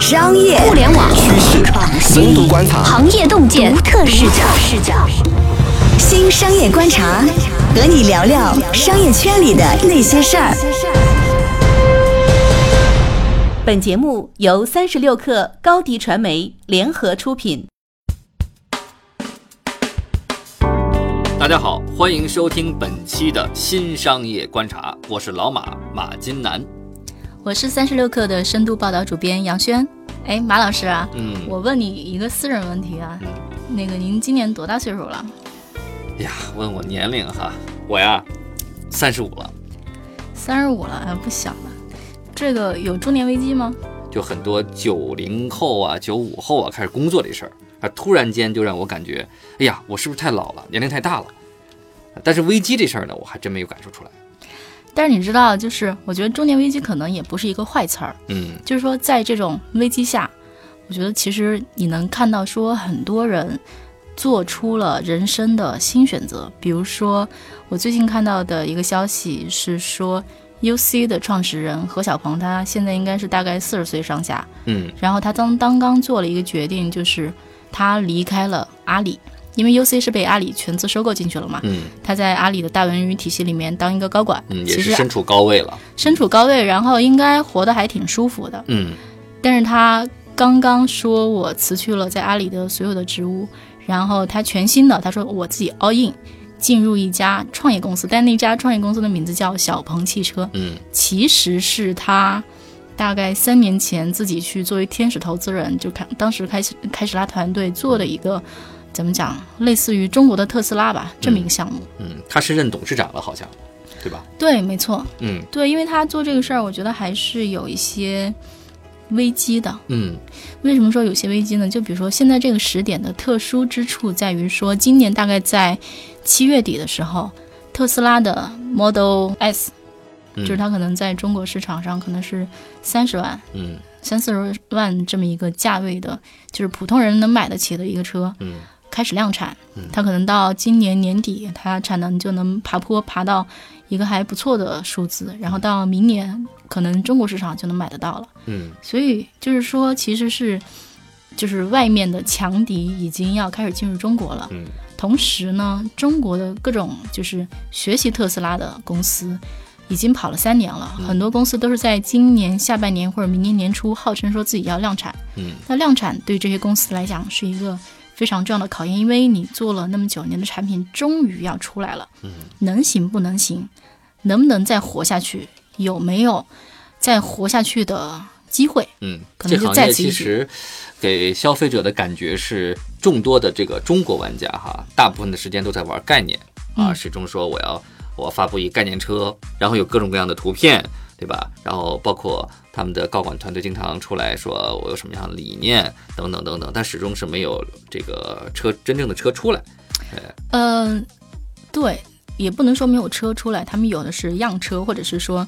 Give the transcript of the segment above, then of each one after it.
商业互联网趋势、深度观察、行业洞见、独特视角。视角。新商业观察，和你聊聊商业圈里的那些事儿。本节目由三十六克高低传媒联合出品。大家好，欢迎收听本期的新商业观察，我是老马马金南。我是三十六氪的深度报道主编杨轩。哎，马老师啊，嗯，我问你一个私人问题啊，那个您今年多大岁数了？呀，问我年龄哈，我呀，三十五了。三十五了，还不小了。这个有中年危机吗？就很多九零后啊、九五后啊开始工作这事儿啊，突然间就让我感觉，哎呀，我是不是太老了，年龄太大了？但是危机这事儿呢，我还真没有感受出来。但是你知道，就是我觉得中年危机可能也不是一个坏词儿。嗯，就是说在这种危机下，我觉得其实你能看到说很多人做出了人生的新选择。比如说，我最近看到的一个消息是说，UC 的创始人何小鹏，他现在应该是大概四十岁上下。嗯，然后他刚刚刚做了一个决定，就是他离开了阿里。因为 UC 是被阿里全资收购进去了嘛，嗯，他在阿里的大文娱体系里面当一个高管，嗯，也其实是身处高位了，身处高位，然后应该活得还挺舒服的，嗯，但是他刚刚说我辞去了在阿里的所有的职务，然后他全新的，他说我自己 all in 进入一家创业公司，但那家创业公司的名字叫小鹏汽车，嗯，其实是他大概三年前自己去作为天使投资人，就开当时开始开始拉团队做的一个。怎么讲？类似于中国的特斯拉吧，这么一个项目。嗯，他是任董事长了，好像，对吧？对，没错。嗯，对，因为他做这个事儿，我觉得还是有一些危机的。嗯，为什么说有些危机呢？就比如说现在这个时点的特殊之处在于说，今年大概在七月底的时候，特斯拉的 Model S，、嗯就是它可能在中国市场上可能是三十万。嗯三四十万这么一个价位的，就是普通人能买得起的一个车，嗯开始量产，它可能到今年年底，它产能就能爬坡爬到一个还不错的数字，然后到明年可能中国市场就能买得到了。嗯所以就是说，其实是就是外面的强敌已经要开始进入中国了。嗯同时呢，中国的各种就是学习特斯拉的公司。已经跑了三年了，很多公司都是在今年下半年或者明年年初，号称说自己要量产。嗯，那量产对这些公司来讲是一个非常重要的考验，因为你做了那么久年的产品，终于要出来了。嗯，能行不能行，能不能再活下去，有没有再活下去的机会？嗯，可能就这行业在此其实给消费者的感觉是，众多的这个中国玩家哈，大部分的时间都在玩概念啊，嗯始终说我要我发布一概念车，然后有各种各样的图片，对吧？然后包括他们的高管团队经常出来说我有什么样的理念等等等等，但始终是没有这个车真正的车出来。嗯、对，也不能说没有车出来，他们有的是样车，或者是说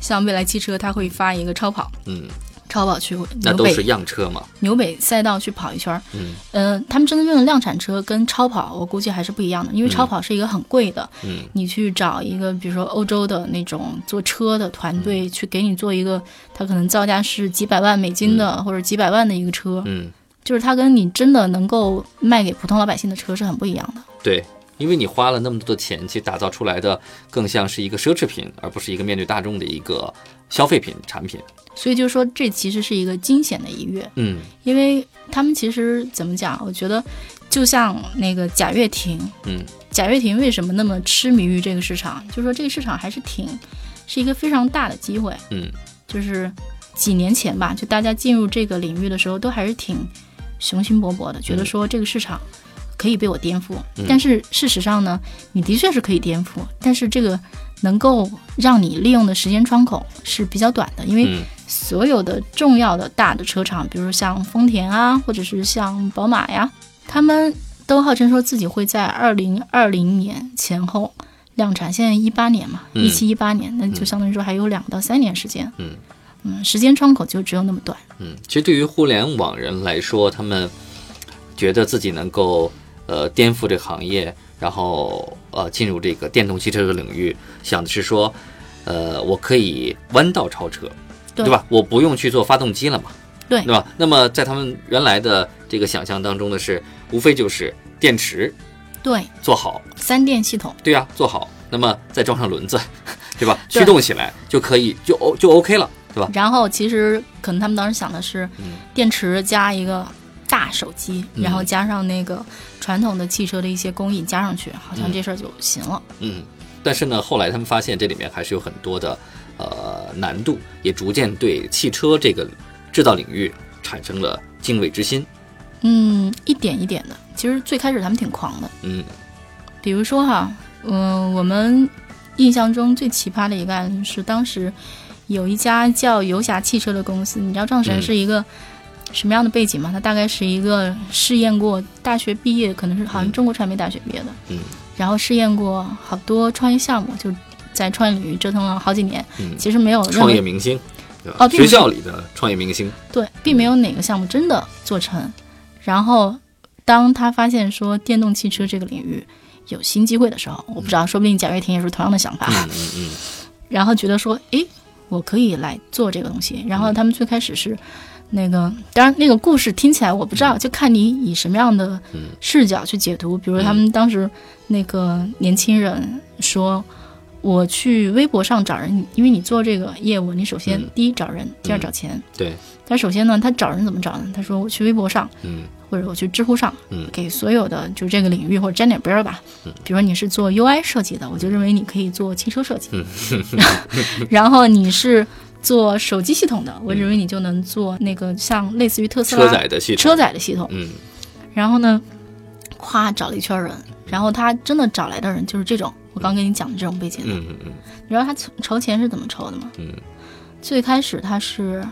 像未来汽车，它会发一个超跑，嗯，超跑去纽北那都是样车嘛。纽北赛道去跑一圈儿。嗯呃，他们真正的量产车跟超跑，我估计还是不一样的，因为超跑是一个很贵的，嗯你去找一个比如说欧洲的那种做车的团队去给你做一个，它可能造价是几百万美金的、或者几百万的一个车，嗯，就是它跟你真的能够卖给普通老百姓的车是很不一样的。对。因为你花了那么多的钱，去打造出来的更像是一个奢侈品，而不是一个面对大众的一个消费品产品。所以就是说，这其实是一个惊险的一跃，嗯因为他们其实怎么讲？我觉得就像那个贾跃亭，嗯贾跃亭为什么那么痴迷于这个市场？就是说这个市场还是挺是一个非常大的机会。嗯就是几年前吧，就大家进入这个领域的时候，都还是挺雄心勃勃的，觉得说这个市场可以被我颠覆。嗯但是事实上呢，你的确是可以颠覆，但是这个能够让你利用的时间窗口是比较短的，因为嗯所有的重要的大的车厂，比如像丰田啊，或者是像宝马呀，他们都号称说自己会在二零二零年前后量产。现在一八年嘛，嗯一七一八年，那就相当于说还有两到三年时间。嗯嗯，时间窗口就只有那么短。嗯，其实对于互联网人来说，他们觉得自己能够呃颠覆这个行业，然后呃进入这个电动汽车这个领域，想的是说，呃，我可以弯道超车，对对吧？我不用去做发动机了嘛，对对吧？那么在他们原来的这个想象当中的是，无非就是电池对，做好，三电系统，对呀、做好，那么再装上轮子，对吧？对驱动起来就可以，就 O 就 OK 了，对吧？然后其实可能他们当时想的是嗯电池加一个大手机，嗯然后加上那个传统的汽车的一些工艺加上去，好像嗯这事儿就行了。嗯，但是呢，后来他们发现这里面还是有很多的呃难度，也逐渐对汽车这个制造领域产生了敬畏之心。嗯，一点一点的。其实最开始他们挺狂的，嗯比如说哈，嗯、我们印象中最奇葩的一个案例是当时有一家叫游侠汽车的公司，你知道创始人嗯是一个什么样的背景嘛？他大概是一个试验过大学毕业，可能是好像嗯中国传媒大学毕业的，嗯然后试验过好多创业项目，就在创业领域折腾了好几年，嗯，其实没有任创业明星？哦学校里的创业明星。对，并没有哪个项目真的做成。然后，当他发现说电动汽车这个领域有新机会的时候，我不知道，说不定贾跃亭也是同样的想法，嗯嗯嗯 然后觉得说，诶，我可以来做这个东西。然后他们最开始是那个，当然那个故事听起来我不知道，就看你以什么样的嗯视角去解读。比如他们当时那个年轻人说。我去微博上找人，因为你做这个业务，你首先嗯第一找人，第二找钱。对，但首先呢，他找人怎么找呢？他说我去微博上，嗯或者我去知乎上，嗯给所有的就这个领域或者沾点边儿吧。嗯比如说你是做 UI 设计的，我就认为你可以做汽车设计。嗯 然后你是做手机系统的，我认为你就能做那个像类似于特斯拉车载的系统。车载的系统。嗯然后呢，咵找了一圈人，然后他真的找来的人就是这种我刚跟你讲的这种背景的。嗯嗯嗯你知道他筹筹钱是怎么筹的吗？嗯最开始他是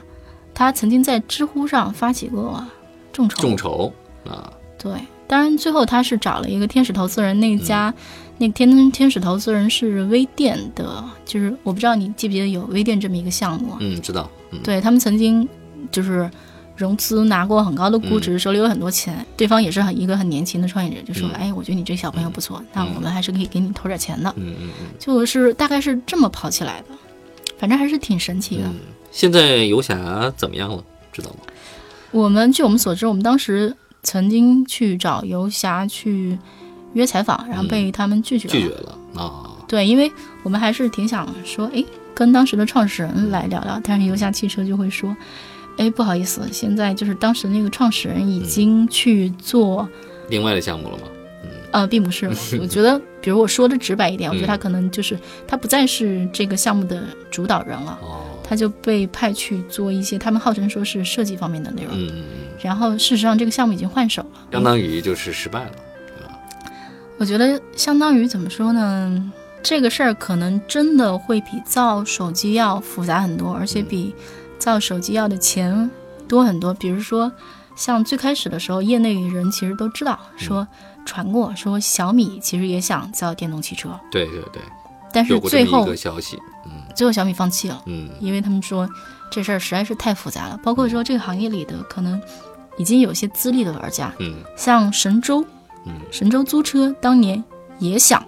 他曾经在知乎上发起过众筹，众筹啊，对，当然最后他是找了一个天使投资人，那家、那个天天使投资人是微店的，就是我不知道你记不记得有微店这么一个项目，嗯，知道，嗯对他们曾经就是融资拿过很高的估值，手里有很多钱，对方也是很一个很年轻的创业者，就说，嗯哎，我觉得你这小朋友不错，那我们还是可以给你投点钱的，嗯嗯嗯就是大概是这么跑起来的，反正还是挺神奇的。嗯。现在游侠怎么样了？知道吗？我们据我们所知，我们当时曾经去找游侠去约采访，然后被他们拒绝了。拒绝了啊。对，因为我们还是挺想说，哎，跟当时的创始人来聊聊，但是游侠汽车就会说，哎，不好意思，现在就是当时那个创始人已经去做，另外的项目了吗？呃，并不是，我觉得，比如我说的直白一点，我觉得嗯他可能就是他不再是这个项目的主导人了，哦，他就被派去做一些他们号称说是设计方面的内容，嗯嗯嗯，然后事实上这个项目已经换手了，相当于就是失败了。我觉得相当于怎么说呢？这个事儿可能真的会比造手机要复杂很多，而且比造手机要的钱多很多。比如说，像最开始的时候，业内人其实都知道，说传过说小米其实也想造电动汽车，对对对，但是最后个消息。嗯最后小米放弃了，嗯。因为他们说这事儿实在是太复杂了，包括说这个行业里的可能已经有些资历的玩家，嗯。像神州，嗯。神州租车当年也想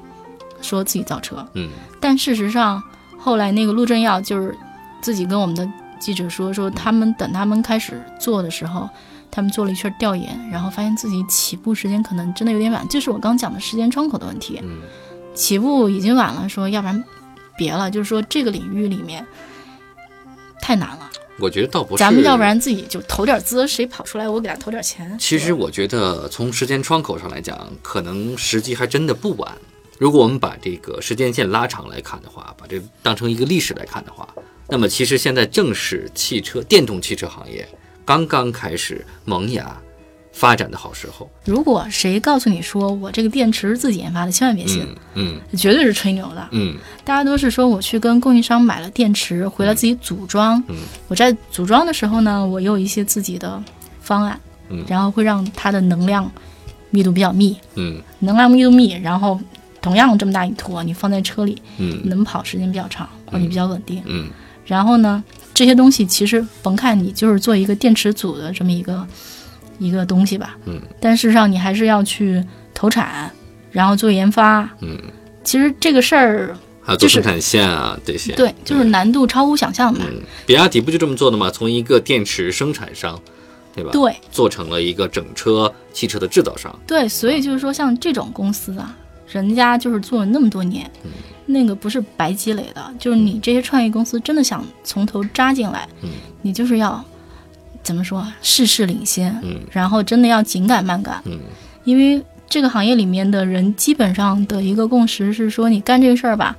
说自己造车，嗯。但事实上后来那个陆正耀就是自己跟我们的记者说，说他们等他们开始做的时候，他们做了一圈调研，然后发现自己起步时间可能真的有点晚，就是我刚讲的时间窗口的问题，嗯。起步已经晚了，说要不然别了，就是说这个领域里面太难了，我觉得倒不是。咱们要不然自己就投点资，谁跑出来我给他投点钱。其实我觉得从时间窗口上来讲，可能时机还真的不晚。如果我们把这个时间线拉长来看的话，把这当成一个历史来看的话，那么其实现在正是汽车电动汽车行业刚刚开始萌芽发展的好时候。如果谁告诉你说我这个电池是自己研发的，千万别信，嗯嗯。绝对是吹牛的。嗯。大家都是说我去跟供应商买了电池，回来自己组装。嗯。我在组装的时候呢，我有一些自己的方案，嗯。然后会让它的能量密度比较密，嗯。能量密度密，然后同样这么大一坨，你放在车里嗯。能跑时间比较长，或者比较稳定。嗯。然后呢，这些东西其实甭看你就是做一个电池组的这么一个一个东西吧，嗯，但事实上你还是要去投产，然后做研发。嗯其实这个事儿还有做生产线啊这些。对，就是难度超乎想象嘛。嗯，比亚迪不就这么做的吗？从一个电池生产商，对吧？对做成了一个整车汽车的制造商。对，所以就是说，像这种公司啊，人家就是做了那么多年，嗯那个不是白积累的，就是你这些创业公司真的想从头扎进来，嗯你就是要怎么说啊，事事领先，嗯。然后真的要紧赶慢赶，嗯。因为这个行业里面的人基本上的一个共识是说，你干这个事儿吧，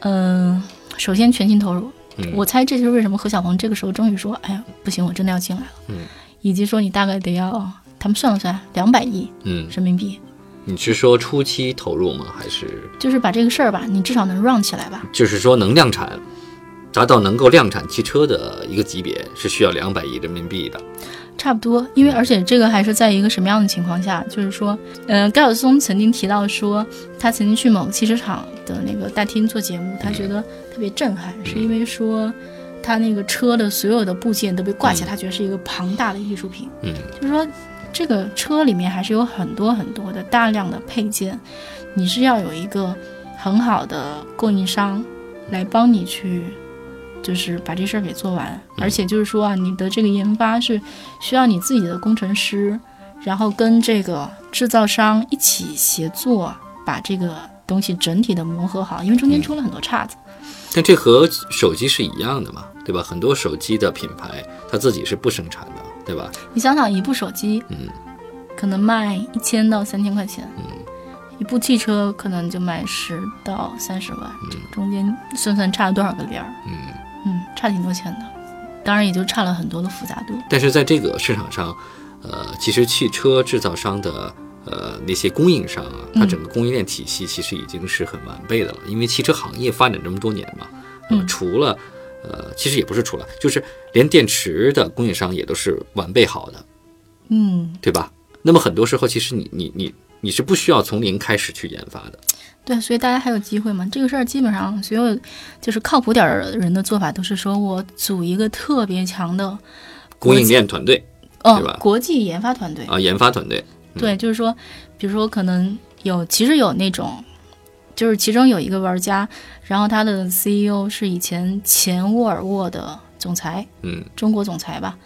嗯、首先全心投入。嗯，我猜这就是为什么何小鹏这个时候终于说，哎呀，不行，我真的要进来了。嗯，以及说你大概得要，他们算了算，两百亿嗯，人民币，你是说初期投入吗？还是？就是把这个事儿吧，你至少能 run 起来吧。就是说能量产，达到能够量产汽车的一个级别，是需要两百亿人民币的。差不多，因为而且这个还是在一个什么样的情况下？就是说，呃，高晓松曾经提到说，他曾经去某个汽车厂的那个大厅做节目，他觉得特别震撼，是因为说他那个车的所有的部件都被挂起来，他觉得是一个庞大的艺术品。嗯，就是说这个车里面还是有很多很多的大量的配件，你是要有一个很好的供应商来帮你去。就是把这事儿给做完，而且就是说啊，你的这个研发是需要你自己的工程师，然后跟这个制造商一起协作，把这个东西整体的磨合好，因为中间出了很多岔子。但这和手机是一样的嘛，对吧？很多手机的品牌它自己是不生产的，对吧？你想想，一部手机，嗯，可能卖一千到三千块钱，嗯，一部汽车可能就卖十到三十万，嗯中间算算差了多少个零儿？嗯。嗯，差挺多钱的，当然也就差了很多的复杂度。但是在这个市场上，呃，其实汽车制造商的呃那些供应商啊，它整个供应链体系其实已经是很完备的了，因为汽车行业发展这么多年嘛，嗯除了呃，其实也不是除了，就是连电池的供应商也都是完备好的，嗯，对吧？那么很多时候，其实你你你你是不需要从零开始去研发的，对，所以大家还有机会嘛？这个事儿基本上所有就是靠谱点儿人的做法都是说我组一个特别强的，供应链团队嗯对吧，国际研发团队。啊，研发团队，对，就是说，比如说可能有，其实有那种，就是其中有一个玩家，然后他的 CEO 是以前前沃尔沃的总裁，嗯中国总裁吧，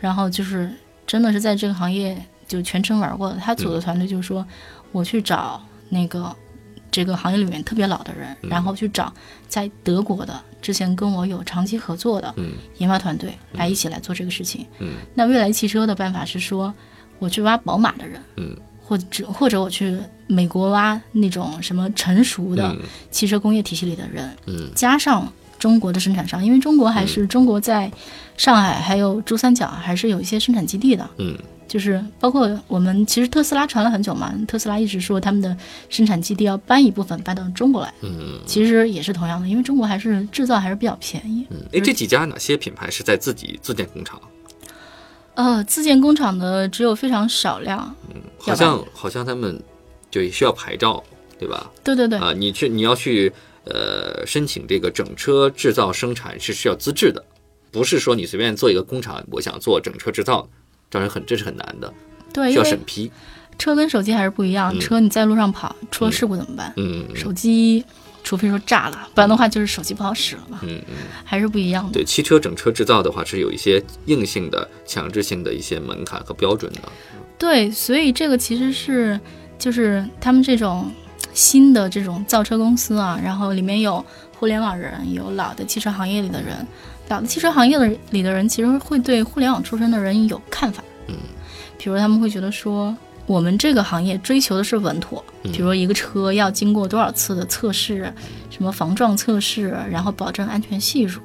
然后就是真的是在这个行业就全程玩过的。他组的团队就是说，我去找那个这个行业里面特别老的人，然后去找在德国的之前跟我有长期合作的嗯。研发团队来一起来做这个事情。嗯。那未来汽车的办法是说，我去挖宝马的人，嗯。或者或者我去美国挖那种什么成熟的嗯。汽车工业体系里的人，嗯。加上中国的生产商，因为中国还是中国在上海还有珠三角还是有一些生产基地的，嗯就是包括我们其实特斯拉传了很久嘛，特斯拉一直说他们的生产基地要搬一部分搬到中国来，嗯其实也是同样的，因为中国还是制造还是比较便宜。嗯，哎，这几家哪些品牌是在自己自建工厂？呃，自建工厂的只有非常少量，嗯好像好像他们就需要牌照，对吧？对对对，啊，你去你要去呃申请这个整车制造生产是需要资质的，不是说你随便做一个工厂，我想做整车制造，这是很这是很难的，对，需要审批。车跟手机还是不一样，嗯车你在路上跑出了事故怎么办？嗯嗯手机除非说炸了，不然的话就是手机不好使了嘛，嗯嗯，还是不一样的。对，汽车整车制造的话是有一些硬性的、强制性的一些门槛和标准的。对，所以这个其实是就是他们这种新的这种造车公司啊，然后里面有互联网人，有老的汽车行业里的人，老的汽车行业的里的人其实会对互联网出身的人有看法，嗯，比如他们会觉得说。我们这个行业追求的是稳妥，嗯比如一个车要经过多少次的测试，什么防撞测试，然后保证安全系数。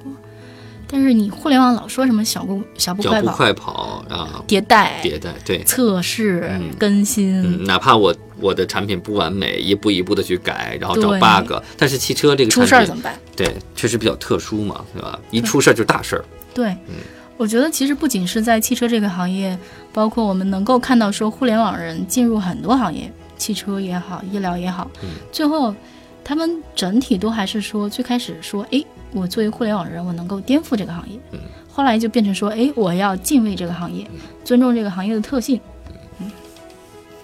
但是你互联网老说什么小步小步脚快跑、步快跑啊，迭代、迭代，对，测试、嗯。更新，嗯，哪怕我我的产品不完美，一步一步的去改，然后找 bug，但是汽车这个出事儿怎么办？对，确实比较特殊嘛，对吧？一出事儿就是大事儿。对，我觉得其实不仅是在汽车这个行业，包括我们能够看到说互联网人进入很多行业，汽车也好，医疗也好，嗯。最后他们整体都还是说，最开始说，诶，我作为互联网人，我能够颠覆这个行业，嗯。后来就变成说，哎，我要敬畏这个行业，尊重这个行业的特性，嗯。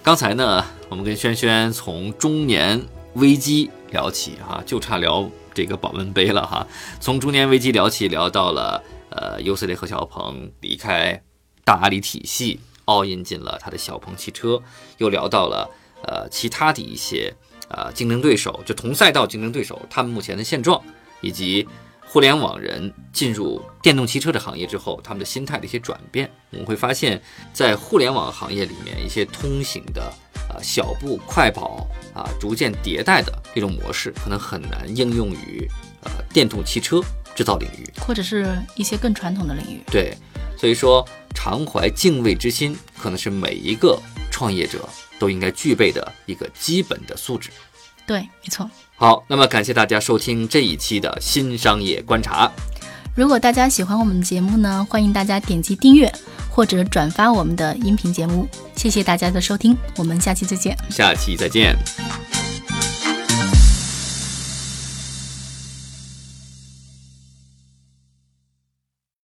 刚才呢，我们跟轩轩从中年危机聊起哈，就差聊这个保温杯了哈。从中年危机聊起，聊到了呃，优斯雷和小鹏离开大阿里体系，all in 进了他的小鹏汽车，又聊到了呃其他的一些呃竞争对手，就同赛道竞争对手他们目前的现状，以及互联网人进入电动汽车的行业之后，他们的心态的一些转变。我们会发现，在互联网行业里面，一些通行的。啊，小步快跑啊，逐渐迭代的这种模式，可能很难应用于呃电动汽车制造领域，或者是一些更传统的领域。对，所以说常怀敬畏之心，可能是每一个创业者都应该具备的一个基本的素质。对，没错。好，那么感谢大家收听这一期的新商业观察。如果大家喜欢我们的节目呢，欢迎大家点击订阅。或者转发我们的音频节目，谢谢大家的收听，我们下期再见。下期再见。